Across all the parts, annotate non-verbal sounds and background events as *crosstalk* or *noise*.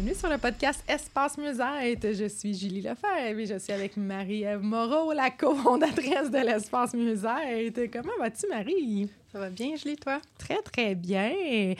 Bienvenue sur le podcast Espace Mieux-être. Je suis Julie Lefebvre et je suis avec Marie-Ève Moreau, la cofondatrice de l'Espace Mieux-être. Comment vas-tu, Marie? Ça va bien, Julie, toi? Très, très bien.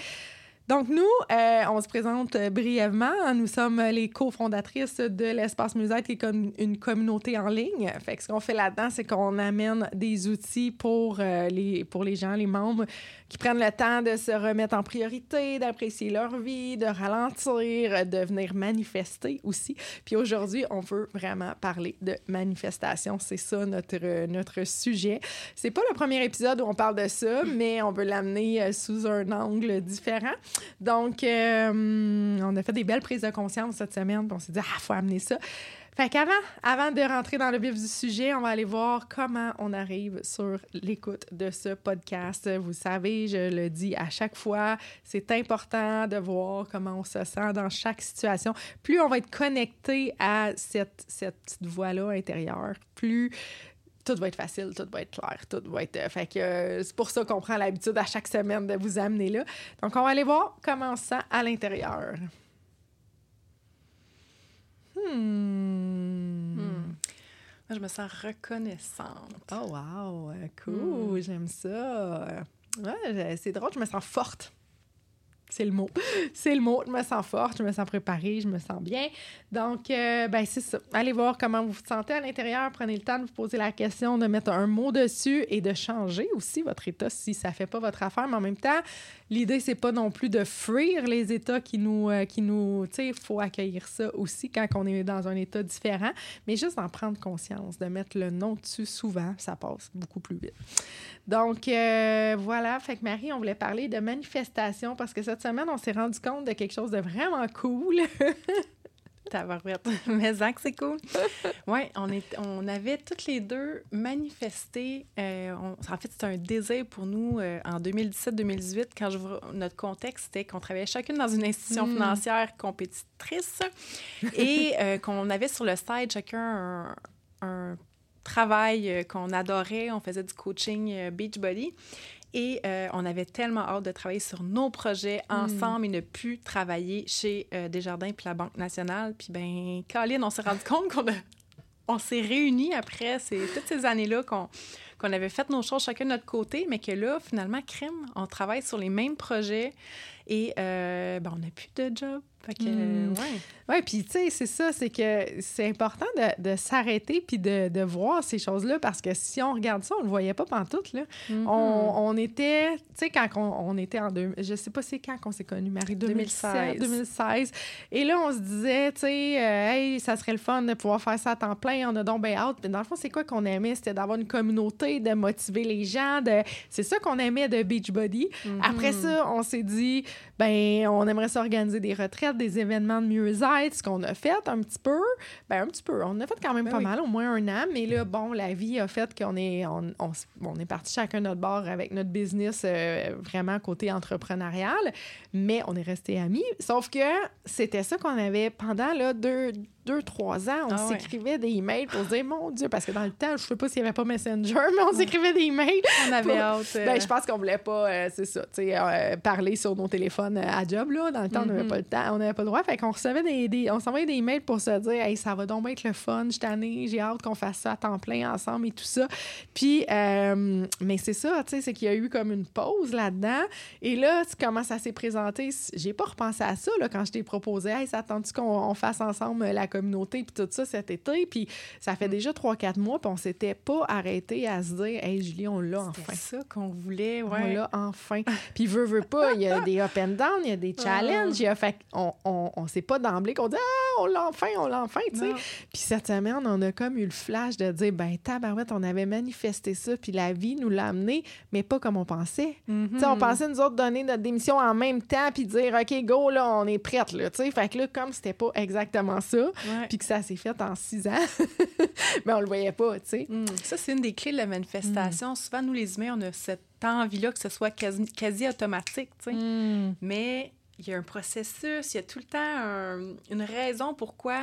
Donc, nous, euh, on se présente brièvement. Nous sommes les cofondatrices de l'Espace Musette, qui est comme une communauté en ligne. Fait que ce qu'on fait là-dedans, c'est qu'on amène des outils pour, euh, les, pour les gens, les membres, qui prennent le temps de se remettre en priorité, d'apprécier leur vie, de ralentir, de venir manifester aussi. Puis aujourd'hui, on veut vraiment parler de manifestation. C'est ça notre, notre sujet. C'est pas le premier épisode où on parle de ça, mais on veut l'amener euh, sous un angle différent. Donc, euh, on a fait des belles prises de conscience cette semaine, on s'est dit, ah, faut amener ça. Fait qu'avant avant de rentrer dans le vif du sujet, on va aller voir comment on arrive sur l'écoute de ce podcast. Vous savez, je le dis à chaque fois, c'est important de voir comment on se sent dans chaque situation. Plus on va être connecté à cette, cette petite voix-là intérieure, plus tout va être facile, tout va être clair, tout va être. Euh, fait que euh, c'est pour ça qu'on prend l'habitude à chaque semaine de vous amener là. Donc, on va aller voir comment ça à l'intérieur. Hmm. hmm. Moi, je me sens reconnaissante. Oh, wow! Cool! Hmm. J'aime ça. Ouais, c'est drôle, je me sens forte. C'est le mot. *laughs* C'est le mot. Je me sens forte, je me sens préparée, je me sens bien. Donc, euh, ben c'est ça. Allez voir comment vous vous sentez à l'intérieur. Prenez le temps de vous poser la question, de mettre un mot dessus et de changer aussi votre état si ça ne fait pas votre affaire. Mais en même temps, l'idée, c'est pas non plus de fuir les états qui nous... Euh, qui nous tu sais, il faut accueillir ça aussi quand on est dans un état différent. Mais juste d'en prendre conscience, de mettre le nom dessus souvent, ça passe beaucoup plus vite. Donc, euh, voilà. Fait que Marie, on voulait parler de manifestation parce que cette semaine, on s'est rendu compte de quelque chose de vraiment cool. *laughs* Tabarouette. Mais Zach, c'est cool. *laughs* Oui, on, on avait toutes les deux manifesté. Euh, en fait, c'était un désir pour nous euh, en 2017-2018, quand je, notre contexte, c'était qu'on travaillait chacune dans une institution hmm. financière compétitrice *laughs* et qu'on avait sur le site chacun un travail euh, qu'on adorait. On faisait du coaching euh, Beachbody. Et euh, on avait tellement hâte de travailler sur nos projets hmm. ensemble et ne plus travailler chez Desjardins puis la Banque nationale. Puis, ben, Colin, on s'est rendu compte qu'on on s'est réunis après ces, toutes ces années-là qu'on qu'on avait fait nos choses chacun de notre côté, mais que là, finalement, crime, on travaille sur les mêmes projets et ben, on n'a plus de job. Fait que, hmm. ouais. Oui, puis tu sais, c'est ça, c'est que c'est important de, de s'arrêter puis de, de, voir ces choses-là parce que si on regarde ça, on le voyait pas pantoute, là. Mm-hmm. on, on, était, tu sais, quand on, on, était en deux, je sais pas c'est quand qu'on s'est connus, Marie, 2016. 2016. Et là, on se disait, tu sais, euh, hey, ça serait le fun de pouvoir faire ça à temps plein, on a donc bien hâte. Mais dans le fond, c'est quoi qu'on aimait? C'était d'avoir une communauté, de motiver les gens, de... c'est ça qu'on aimait de Beachbody. Mm-hmm. Après ça, on s'est dit, ben, on aimerait s'organiser des retraites, des événements de mieux-être ce qu'on a fait un petit peu, ben un petit peu, on a fait quand même ben pas mal, au moins un an, mais là, bon, la vie a fait qu'on est, on, on, est parti chacun notre bord avec notre business euh, vraiment côté entrepreneurial, mais on est resté amis, sauf que c'était ça qu'on avait pendant là, deux, deux, trois ans, on ah s'écrivait des emails pour dire mon Dieu, parce que dans le temps, je sais pas s'il n'y avait pas Messenger, mais on s'écrivait des emails. On avait hâte. Euh. Ben, je pense qu'on voulait pas, euh, c'est ça, tu sais, euh, parler sur nos téléphones à job, là. Dans le temps, on n'avait mm-hmm. pas le temps, on n'avait pas le droit. Fait qu'on recevait des, on s'envoyait des emails pour se dire, hey, ça va donc être le fun, je année, j'ai hâte qu'on fasse ça à temps plein ensemble et tout ça. Puis, mais c'est ça, tu sais, c'est qu'il y a eu comme une pause là-dedans. Et là, comment ça s'est présenté? J'ai pas repensé à ça, là, quand je t'ai proposé, hey, ça attend-tu qu'on fasse ensemble la communauté? Communauté, puis tout ça cet été. Puis ça fait déjà 3-4 mois, puis on s'était pas arrêté à se dire, hey, Julie, on l'a enfin. C'est ça qu'on voulait, ouais. On l'a enfin. *laughs* puis veut, veut pas, il y a des up and down, il y a des challenges. Il y a, fait on, on, on sait pas d'emblée qu'on dit, ah, on l'a enfin, on l'a enfin, tu sais. Puis cette semaine, on a comme eu le flash de dire, ben, tabarouette, on avait manifesté ça, puis la vie nous l'a amené, mais pas comme on pensait. Tu sais, on pensait, nous autres, donner notre démission en même temps, puis dire, OK, go, là, on est prête, là, tu sais. Fait que là, comme c'était pas exactement ça, puis que ça s'est fait en six ans, mais *laughs* on le voyait pas, tu sais. Ça, c'est une des clés de la manifestation. Souvent, nous, les humains, on a cette envie-là que ce soit quasi, quasi automatique, tu sais. Mais il y a un processus, il y a tout le temps un- une raison pourquoi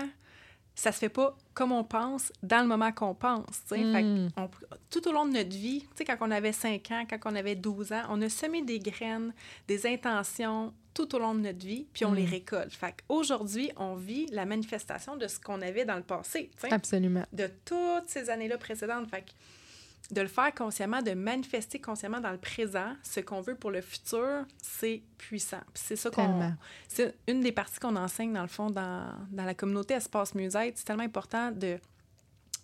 ça se fait pas comme on pense dans le moment qu'on pense. Fait on- tout au long de notre vie, quand on avait 5 ans, quand on avait 12 ans, on a semé des graines, des intentions tout au long de notre vie, puis on les récolte. Fait qu'aujourd'hui, on vit la manifestation de ce qu'on avait dans le passé. Absolument. de toutes ces années-là précédentes. Fait que de le faire consciemment, de manifester consciemment dans le présent ce qu'on veut pour le futur, c'est puissant. Puis c'est ça qu'on. C'est une des parties qu'on enseigne, dans le fond, dans, dans la communauté Espace Musette. C'est tellement important de,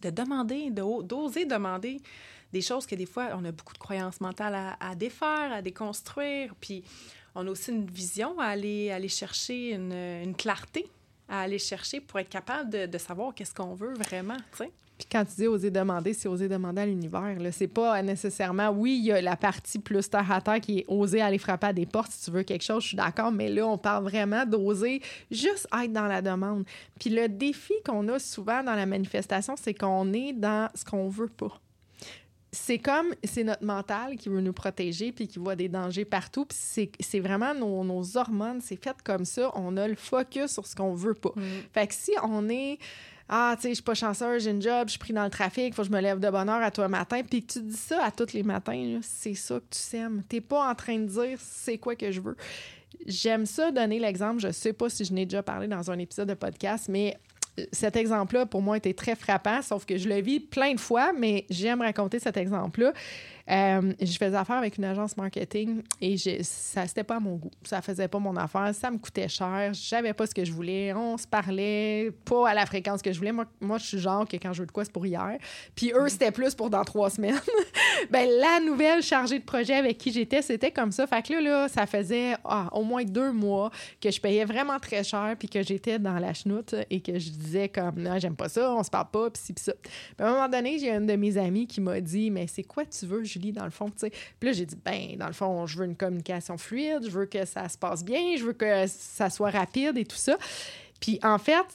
de demander, de- d'oser demander des choses que des fois, on a beaucoup de croyances mentales à, à défaire, à déconstruire. Puis on a aussi une vision à aller, aller chercher, une, une clarté à aller chercher pour être capable de, de savoir qu'est-ce qu'on veut vraiment, tu sais. Puis quand tu dis oser demander, c'est oser demander à l'univers. C'est pas nécessairement, oui, il y a la partie plus terre à terre qui est oser aller frapper à des portes si tu veux quelque chose, je suis d'accord, mais là, on parle vraiment d'oser juste être dans la demande. Puis le défi qu'on a souvent dans la manifestation, c'est qu'on est dans ce qu'on veut pas. C'est comme, c'est notre mental qui veut nous protéger puis qui voit des dangers partout. Puis c'est, c'est vraiment nos, nos hormones, c'est fait comme ça. On a le focus sur ce qu'on veut pas. Fait que si on est ah, tu sais, je suis pas chanceuse, j'ai une job, je suis pris dans le trafic, faut que je me lève de bonne heure à toi matin, puis que tu dis ça à tous les matins, c'est ça que tu sèmes. T'es pas en train de dire c'est quoi que je veux. J'aime ça donner l'exemple, je sais pas si je n'ai déjà parlé dans un épisode de podcast, mais euh, cet exemple-là, pour moi, était très frappant, sauf que je le vis plein de fois, mais j'aime raconter cet exemple-là. Euh, je faisais affaire avec une agence marketing et ça c'était pas à mon goût. Ça faisait pas mon affaire, ça me coûtait cher, j'avais pas ce que je voulais, on se parlait pas à la fréquence que je voulais. Moi, moi je suis genre que quand je veux de quoi, c'est pour hier. Puis eux, c'était plus pour dans trois semaines. *laughs* ben la nouvelle chargée de projet avec qui j'étais, c'était comme ça. Fait que là, là ça faisait ah, au moins deux mois que je payais vraiment très cher puis que j'étais dans la chenoute et que je disais comme non, j'aime pas ça, on se parle pas, puis ci, puis ça. Puis à un moment donné, j'ai une de mes amies qui m'a dit Mais c'est quoi tu veux, Julie, dans le fond? tu sais? Puis là, j'ai dit Ben, dans le fond, je veux une communication fluide, je veux que ça se passe bien, je veux que ça soit rapide et tout ça. Puis en fait,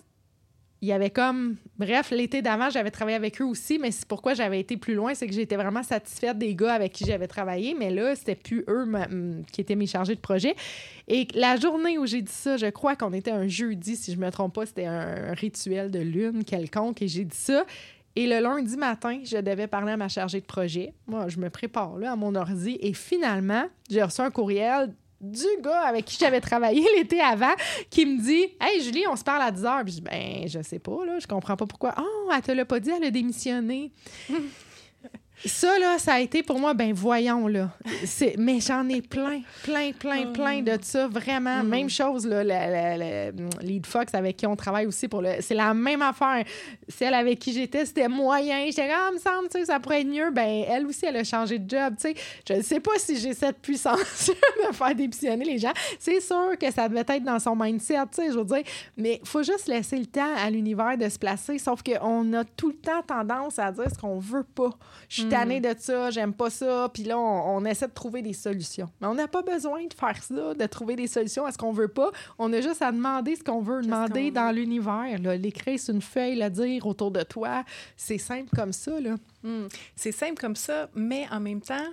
il y avait comme. Bref, l'été d'avant, j'avais travaillé avec eux aussi, mais c'est pourquoi j'avais été plus loin, c'est que j'étais vraiment satisfaite des gars avec qui j'avais travaillé, mais là, c'était plus eux qui étaient mes chargés de projet. Et la journée où j'ai dit ça, je crois qu'on était un jeudi, si je me trompe pas, c'était un rituel de lune quelconque, et j'ai dit ça. Et le lundi matin, je devais parler à ma chargée de projet. Moi, je me prépare là à mon ordi, et finalement, j'ai reçu un courriel du gars avec qui j'avais travaillé *laughs* l'été avant qui me dit Hey Julie, on se parle à 10 heures. Puis je dis Ben, je sais pas, je comprends pas pourquoi. Oh, elle te l'a pas dit, elle a démissionné. Ça, là, ça a été pour moi, ben voyons, là. C'est- Mais j'en ai plein, plein, plein, plein de ça, vraiment. Même chose, là, la, la- la- Lead Fox avec qui on travaille aussi pour le. C'est la même affaire. Celle avec qui j'étais, c'était moyen. J'étais comme, ah, me semble, tu sais, ça pourrait être mieux. Ben, elle aussi, elle a changé de job, tu sais. Je ne sais pas si j'ai cette puissance *laughs* de faire démissionner les gens. C'est sûr que ça devait être dans son mindset, tu sais, je veux dire. Mais il faut juste laisser le temps à l'univers de se placer. Sauf qu'on a tout le temps tendance à dire ce qu'on veut pas. Je suis tannée de ça, j'aime pas ça. Puis là, on, on essaie de trouver des solutions. Mais on n'a pas besoin de faire ça, de trouver des solutions à ce qu'on veut pas. On a juste à demander ce qu'on veut demander dans l'univers. L'écrire sur une feuille, le dire autour de toi. C'est simple comme ça, là. Hmm. C'est simple comme ça, mais en même temps,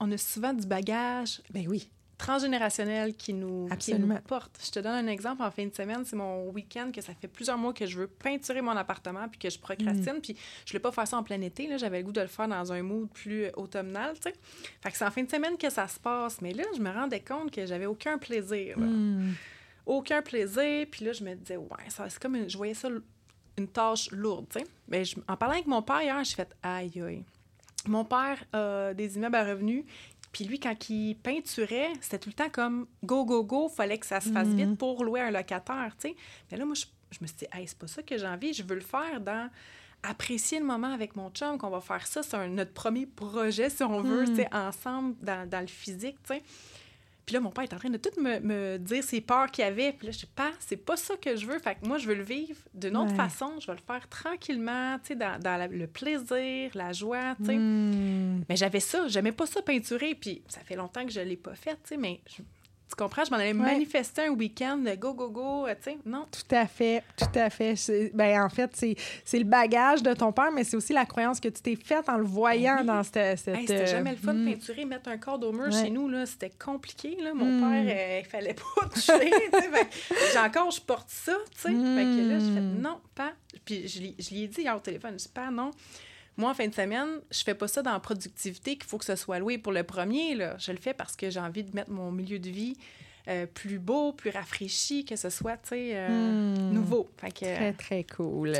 on a souvent du bagage Ben oui. Transgénérationnel qui nous, qui nous porte. Je te donne un exemple. En fin de semaine, c'est mon week-end que ça fait plusieurs mois que je veux peinturer mon appartement puis que je procrastine. Puis je voulais pas faire ça en plein été. là. J'avais le goût de le faire dans un mood plus automnal, tu sais. Fait que c'est en fin de semaine que ça se passe. Mais là, je me rendais compte que j'avais aucun plaisir. là. Aucun plaisir. Puis là, je me disais, ouais, c'est comme une- je voyais ça une tâche lourde, tu sais. Mais je- en parlant avec mon père hier, j'ai fait aïe aïe. Mon père a des immeubles à revenus. Puis lui, quand il peinturait, c'était tout le temps comme go, go, go, fallait que ça se fasse vite pour louer un locataire, tu sais. Mais là, moi, je, je me suis dit, hey, c'est pas ça que j'ai envie. Je veux le faire dans apprécier le moment avec mon chum, qu'on va faire ça. C'est notre premier projet, si on veut, Hmm. tu sais, ensemble, dans, dans le physique, tu sais. Puis là, mon père est en train de tout me, me dire ses peurs qu'il avait. Puis là, je sais pas, c'est pas ça que je veux. Fait que moi, je veux le vivre d'une autre Ouais. façon. Je vais le faire tranquillement, tu sais, dans, dans la- le plaisir, la joie, tu sais. Hmm. Mais j'avais ça, j'aimais pas ça peinturer, puis ça fait longtemps que je l'ai pas fait, tu sais, mais je- tu comprends, je m'en allais Ouais. manifester un week-end, de go, go, go, euh, tu sais, non? Tout à fait, tout à fait. Ben, en fait, c'est le bagage de ton père, mais c'est aussi la croyance que tu t'es faite en le voyant Ben oui. dans cette... cette, Hey, c'était euh, jamais le fun de hmm. peinturer, mettre un cadre au mur Ouais. chez nous, là, c'était compliqué, là. Mon Mm. père, euh, il fallait pas *laughs* toucher, que j'ai encore, je porte ça, tu sais, fait que là, j'ai fait Mm. non, pas, puis je, lui- je lui ai dit hier au téléphone, je dis pas non. Moi, en fin de semaine, je fais pas ça dans la productivité qu'il faut que ce soit loué pour le premier. Là. Je le fais parce que j'ai envie de mettre mon milieu de vie euh, plus beau, plus rafraîchi, que ce soit, tu sais, euh, Hmm. nouveau. Fait que, Très, très cool.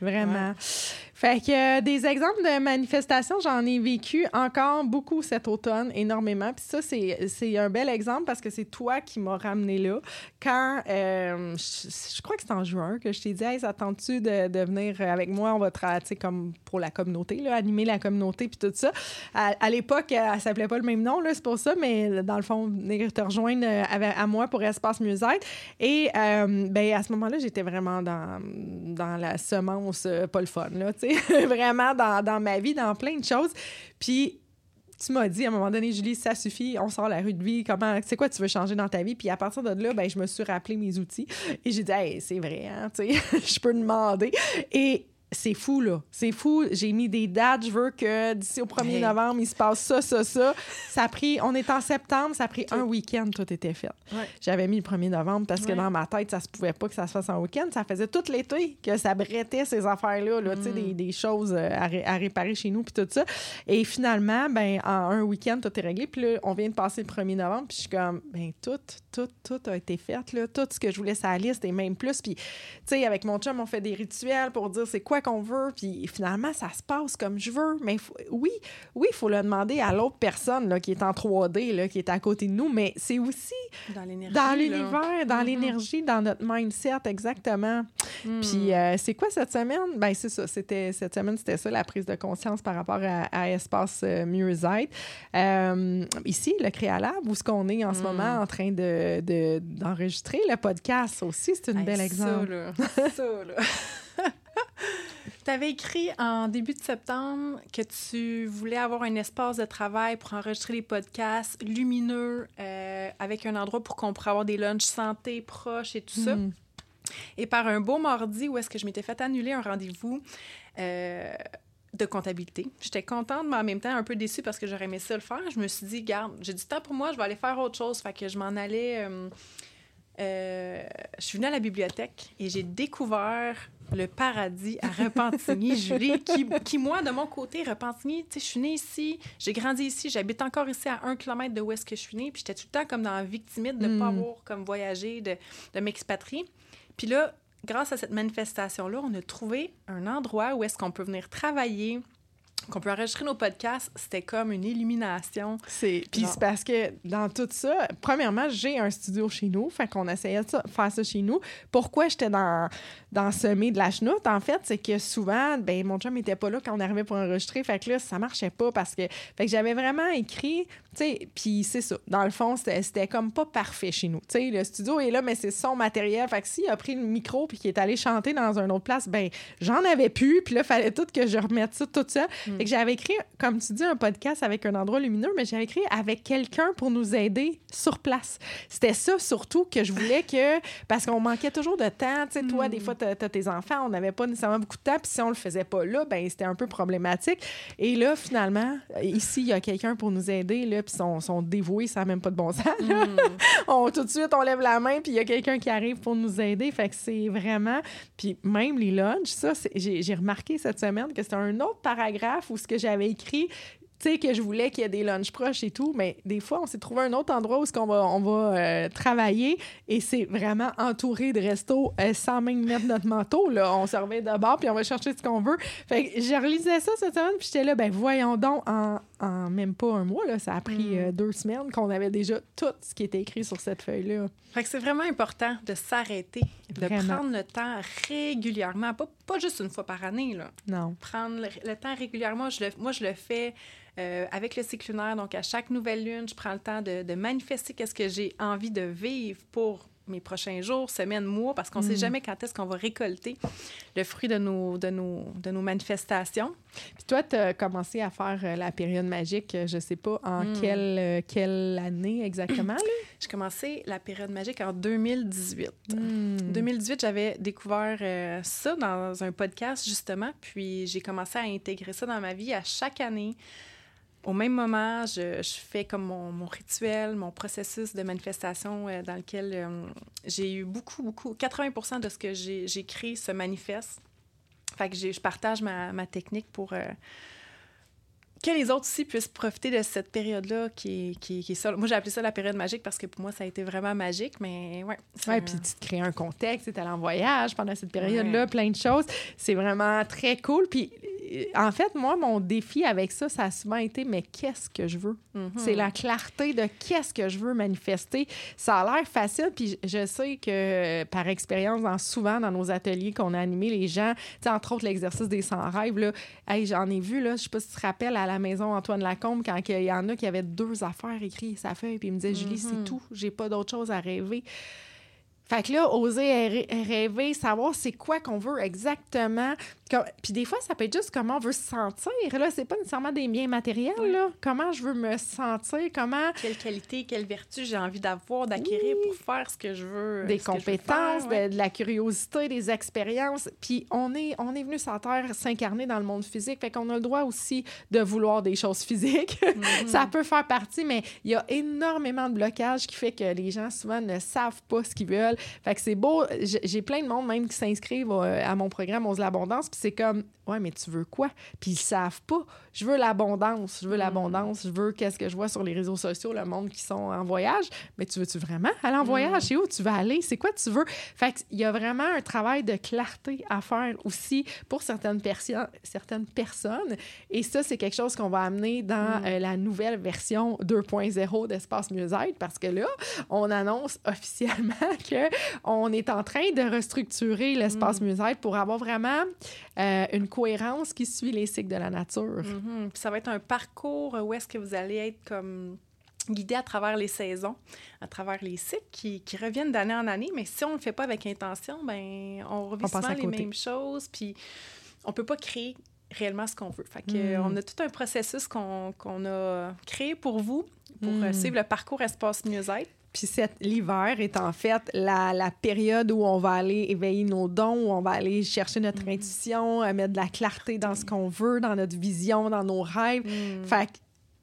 Vraiment. Fait que euh, des exemples de manifestations, j'en ai vécu encore beaucoup cet automne, énormément. Puis ça, c'est c'est un bel exemple parce que c'est toi qui m'as ramené là. Quand, euh, je, je crois que c'est en juin que je t'ai dit, hey, ça tente-tu de, de venir avec moi? On va travailler, comme pour la communauté, là, animer la communauté, puis tout ça. À, à l'époque, elle s'appelait pas le même nom, là, c'est pour ça, mais dans le fond, venir te rejoindre euh, avec- à moi pour Espace Mieux-être. Et euh, ben, à ce moment-là, j'étais vraiment dans, dans la semence euh, pas le fun, là, tu sais, *laughs* vraiment dans, dans ma vie, dans plein de choses. Puis tu m'as dit à un moment donné, Julie, ça suffit, on sort la rue de vie, comment, c'est quoi tu veux changer dans ta vie? Puis à partir de là, ben, je me suis rappelé mes outils et j'ai dit, c'est vrai, hein, tu sais, *laughs* je peux demander. Et c'est fou, là. C'est fou. J'ai mis des dates. Je veux que d'ici au 1er Hey. novembre, il se passe ça, ça, ça. Ça a pris, on est en septembre, ça a pris un week-end, tout était fait. Ouais. J'avais mis le 1er novembre parce que Ouais. dans ma tête, ça se pouvait pas que ça se fasse en week-end. Ça faisait tout l'été que ça brettait ces affaires-là, là, tu sais, des, des choses euh, à, ré- à réparer chez nous, puis tout ça. Et finalement, ben, en un week-end, tout est réglé. Puis là, on vient de passer le 1er novembre, puis je suis comme, ben, tout, tout, tout a été fait, là. Tout ce que je voulais la liste et même plus. Puis, tu sais, avec mon chum, on fait des rituels pour dire c'est quoi qu'on veut. Puis finalement, ça se passe comme je veux. Mais faut- oui, oui, il faut le demander à l'autre personne là, qui est en 3D, là, qui est à côté de nous. Mais c'est aussi dans l'énergie. dans là. l'univers, dans Mhm. l'énergie, dans notre mindset, exactement. Mm. Puis euh, c'est quoi cette semaine? Ben c'est ça, c'était cette semaine, c'était ça, la prise de conscience par rapport à, à Espace euh. Euh, ici, le Créalab, où est-ce qu'on est en ce Mm. moment en train de, de- d'enregistrer le podcast aussi, c'est une Hey, belle exemple. *laughs* Ça, là. ça, *laughs* là. Tu avais écrit en début de septembre que tu voulais avoir un espace de travail pour enregistrer les podcasts lumineux, euh, avec un endroit pour qu'on pourrait avoir des lunchs santé proches et tout ça. Mm. Et par un beau mardi où est-ce que je m'étais fait annuler un rendez-vous euh, de comptabilité. J'étais contente, mais en même temps un peu déçue parce que j'aurais aimé ça le faire. Je me suis dit, garde, j'ai du temps pour moi, je vais aller faire autre chose. Fait que je m'en allais. euh, je suis venue à la bibliothèque et j'ai découvert le paradis à Repentigny, *laughs* Julie, qui, qui, moi, de mon côté, Repentigny, tu sais, je suis née ici, j'ai grandi ici, j'habite encore ici à un kilomètre de où est-ce que je suis née, puis j'étais tout le temps comme dans la victimite de ne pas Mm. avoir comme voyagé, de, de m'expatrier. Puis là, grâce à cette manifestation-là, on a trouvé un endroit où est-ce qu'on peut venir travailler, qu'on peut enregistrer nos podcasts. C'était comme une illumination. C'est puis c'est parce que dans tout ça, premièrement, j'ai un studio chez nous, fait qu'on essayait de faire ça chez nous. Pourquoi j'étais dans dans semer de la chenoute en fait, c'est que souvent ben mon chum était pas là quand on arrivait pour enregistrer, fait que là ça marchait pas parce que fait que j'avais vraiment écrit, tu sais, puis c'est ça. Dans le fond, c'était comme pas parfait chez nous. Tu sais, le studio est là mais c'est son matériel, fait que s'il a pris le micro puis qu'il est allé chanter dans une autre place, ben j'en avais plus, puis là fallait tout que je remette ça tout ça. Fait que j'avais écrit, comme tu dis, un podcast avec un endroit lumineux, mais j'avais écrit avec quelqu'un pour nous aider sur place. C'était ça surtout que je voulais que. Parce qu'on manquait toujours de temps. Tu sais, toi, des fois, t'as as tes enfants, on n'avait pas nécessairement beaucoup de temps, puis si on le faisait pas là, ben c'était un peu problématique. Et là, finalement, ici, il y a quelqu'un pour nous aider, là, puis sont, sont dévoués, ça n'a même pas de bon sens. là. on, tout de suite, on lève la main, puis il y a quelqu'un qui arrive pour nous aider. Fait que c'est vraiment. Puis même les lunchs, ça, j'ai remarqué cette semaine que c'était un autre paragraphe où ce que j'avais écrit tu sais, que je voulais qu'il y ait des lunchs proches et tout, mais des fois, on s'est trouvé un autre endroit où on va, on va euh, travailler et c'est vraiment entouré de restos euh, sans même mettre notre manteau. Là. On se remet de bord puis on va chercher ce qu'on veut. Fait que j'ai relisé ça cette semaine puis j'étais là, ben voyons donc, en, en, même pas un mois, là, ça a pris mm. euh, deux semaines qu'on avait déjà tout ce qui était écrit sur cette feuille-là. Fait que c'est vraiment important de s'arrêter, de prendre le temps régulièrement, pas, pas juste une fois par année. Là. Non. Prendre le, temps régulièrement, je le, moi je le fais euh, avec le cycle lunaire, donc à chaque nouvelle lune, je prends le temps de, manifester qu'est-ce que j'ai envie de vivre pour mes prochains jours, semaines, mois, parce qu'on ne sait mm. jamais quand est-ce qu'on va récolter le fruit de nos, de nos, de nos manifestations. Puis toi, tu as commencé à faire euh, la période magique, euh, je ne sais pas en mm. quelle, quelle année exactement. *clears throat* J'ai commencé la période magique en 2018. 2018, mm. j'avais découvert ça dans un podcast, justement, puis j'ai commencé à intégrer ça dans ma vie à chaque année au même moment, je, fais comme mon, rituel, mon processus de manifestation euh, dans lequel euh, j'ai eu beaucoup, beaucoup, 80% de ce que j'ai créé se manifeste. Fait que je partage ma, ma technique pour euh, que les autres aussi puissent profiter de cette période-là qui, qui, qui, est ça. Moi, j'ai appelé ça la période magique parce que pour moi, ça a été vraiment magique, mais ouais. Oui, puis tu te crées un contexte, tu es allé en voyage pendant cette période-là, plein de choses. C'est vraiment très cool. Puis en fait, moi, mon défi avec ça, ça a souvent été, mais qu'est-ce que je veux? Mhm. C'est la clarté de qu'est-ce que je veux manifester. Ça a l'air facile, puis je sais que par expérience, dans, souvent dans nos ateliers qu'on a animés, les gens, entre autres l'exercice des 100 rêves, là, j'en ai vu, là, je sais pas si tu te rappelles, à la maison Antoine Lacombe, quand il y en a qui avaient deux affaires écrites sa feuille, puis il me disait, Julie, c'est mhm. tout, j'ai pas d'autre chose à rêver. Fait que là, oser rêver, savoir c'est quoi qu'on veut exactement. Puis des fois, ça peut être juste comment on veut se sentir. Là, c'est pas nécessairement des biens matériels. Là. Comment je veux me sentir, comment... Quelle qualité, quelle vertu j'ai envie d'avoir, d'acquérir pour faire ce que je veux. Des compétences, de, la curiosité, des expériences. Puis on est, on est venu sur Terre s'incarner dans le monde physique. Fait qu'on a le droit aussi de vouloir des choses physiques. Mm-hmm. *laughs* ça peut faire partie, mais il y a énormément de blocages qui fait que les gens souvent ne savent pas ce qu'ils veulent. Fait que c'est beau. J'ai plein de monde même qui s'inscrivent euh, à mon programme Ose l'abondance c'est comme, ouais, mais tu veux quoi? Puis ils savent pas. Je veux l'abondance, je veux mm. l'abondance, je veux qu'est-ce que je vois sur les réseaux sociaux, le monde qui sont en voyage. Mais tu veux-tu vraiment aller en voyage? Mm. C'est où tu veux aller? C'est quoi tu veux? Fait qu'il y a vraiment un travail de clarté à faire aussi pour certaines, certaines personnes. Et ça, c'est quelque chose qu'on va amener dans mm. euh, la nouvelle version 2.0 d'Espace Mieux-être parce que là, on annonce *laughs* officiellement qu'on est en train de restructurer l'espace mieux-être pour avoir vraiment euh, une cohérence qui suit les cycles de la nature. Puis ça va être un parcours où est-ce que vous allez être comme guidé à travers les saisons, à travers les cycles qui, qui reviennent d'année en année. Mais si on ne le fait pas avec intention, ben on revit souvent les mêmes choses. Puis on peut pas créer réellement ce qu'on veut. Fait que, mm. on a tout un processus qu'on a créé pour vous, pour mm. suivre le parcours Espace Mieux-être. Puis l'hiver est en fait la, la, période où on va aller éveiller nos dons, où on va aller chercher notre mm. intuition, euh, mettre de la clarté dans ce qu'on veut, dans notre vision, dans nos rêves. Mm. Fait que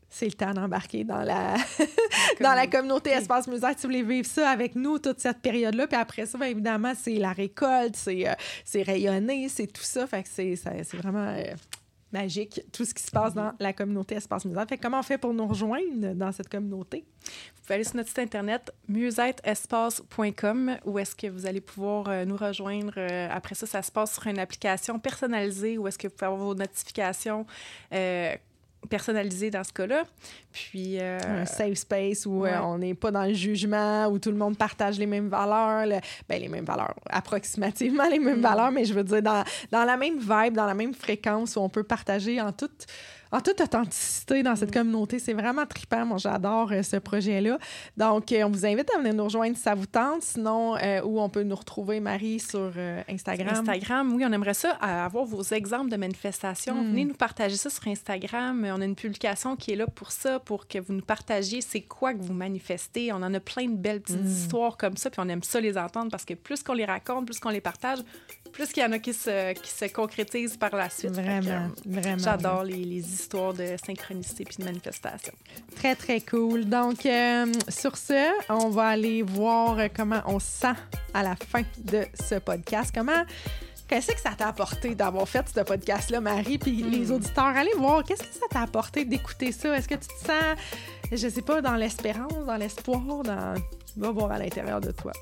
c'est le temps d'embarquer dans la, *laughs* dans la communauté Espace Musée. Si vous voulez vivre ça avec nous toute cette période-là, puis après ça, bien évidemment, c'est la récolte, c'est euh, rayonner, c'est tout ça. Fait que c'est vraiment... Euh, magique, tout ce qui se passe dans la communauté Espace Musette. Fait comment on fait pour nous rejoindre dans cette communauté? Vous pouvez aller sur notre site internet musette-espace.com où est-ce que vous allez pouvoir euh, nous rejoindre. Euh, après ça, ça se passe sur une application personnalisée où est-ce que vous pouvez avoir vos notifications euh, personnalisé dans ce cas-là. Puis. Euh, un safe space où euh, on n'est pas dans le jugement, où tout le monde partage les mêmes valeurs, ben, les mêmes valeurs, approximativement les mêmes mm. valeurs, mais je veux dire dans, dans la même vibe, dans la même fréquence où on peut partager en toute en toute authenticité dans cette mm. communauté. C'est vraiment trippant. Moi, j'adore euh, ce projet-là. Donc, euh, on vous invite à venir nous rejoindre si ça vous tente. Sinon, euh, où on peut nous retrouver, Marie, sur Instagram. Instagram, oui, on aimerait ça, avoir vos exemples de manifestations. Mm. Venez nous partager ça sur Instagram. On a une publication qui est là pour ça, pour que vous nous partagiez c'est quoi que vous manifestez. On en a plein de belles petites mm. histoires comme ça, puis on aime ça les entendre parce que plus qu'on les raconte, plus qu'on les partage, plus qu'il y en a qui se, qui se concrétisent par la suite. Vraiment, vraiment. J'adore les, les, histoires de synchronicité puis de manifestation. Très, très cool. Donc, euh, sur ce, on va aller voir comment on sent à la fin de ce podcast. Comment Qu'est-ce que ça t'a apporté d'avoir fait ce podcast-là, Marie? Puis les auditeurs, allez voir, qu'est-ce que ça t'a apporté d'écouter ça? Est-ce que tu te sens, je sais pas, dans l'espérance, dans l'espoir, dans. Va voir à l'intérieur de toi.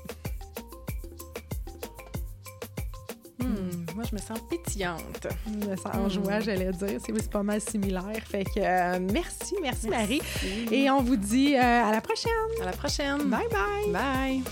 Moi, je me sens pétillante. Je me sens en joie, j'allais dire. C'est pas mal similaire. Fait que euh, merci, merci, Marie. Et on vous dit euh, à la prochaine. À la prochaine. Bye bye. Bye.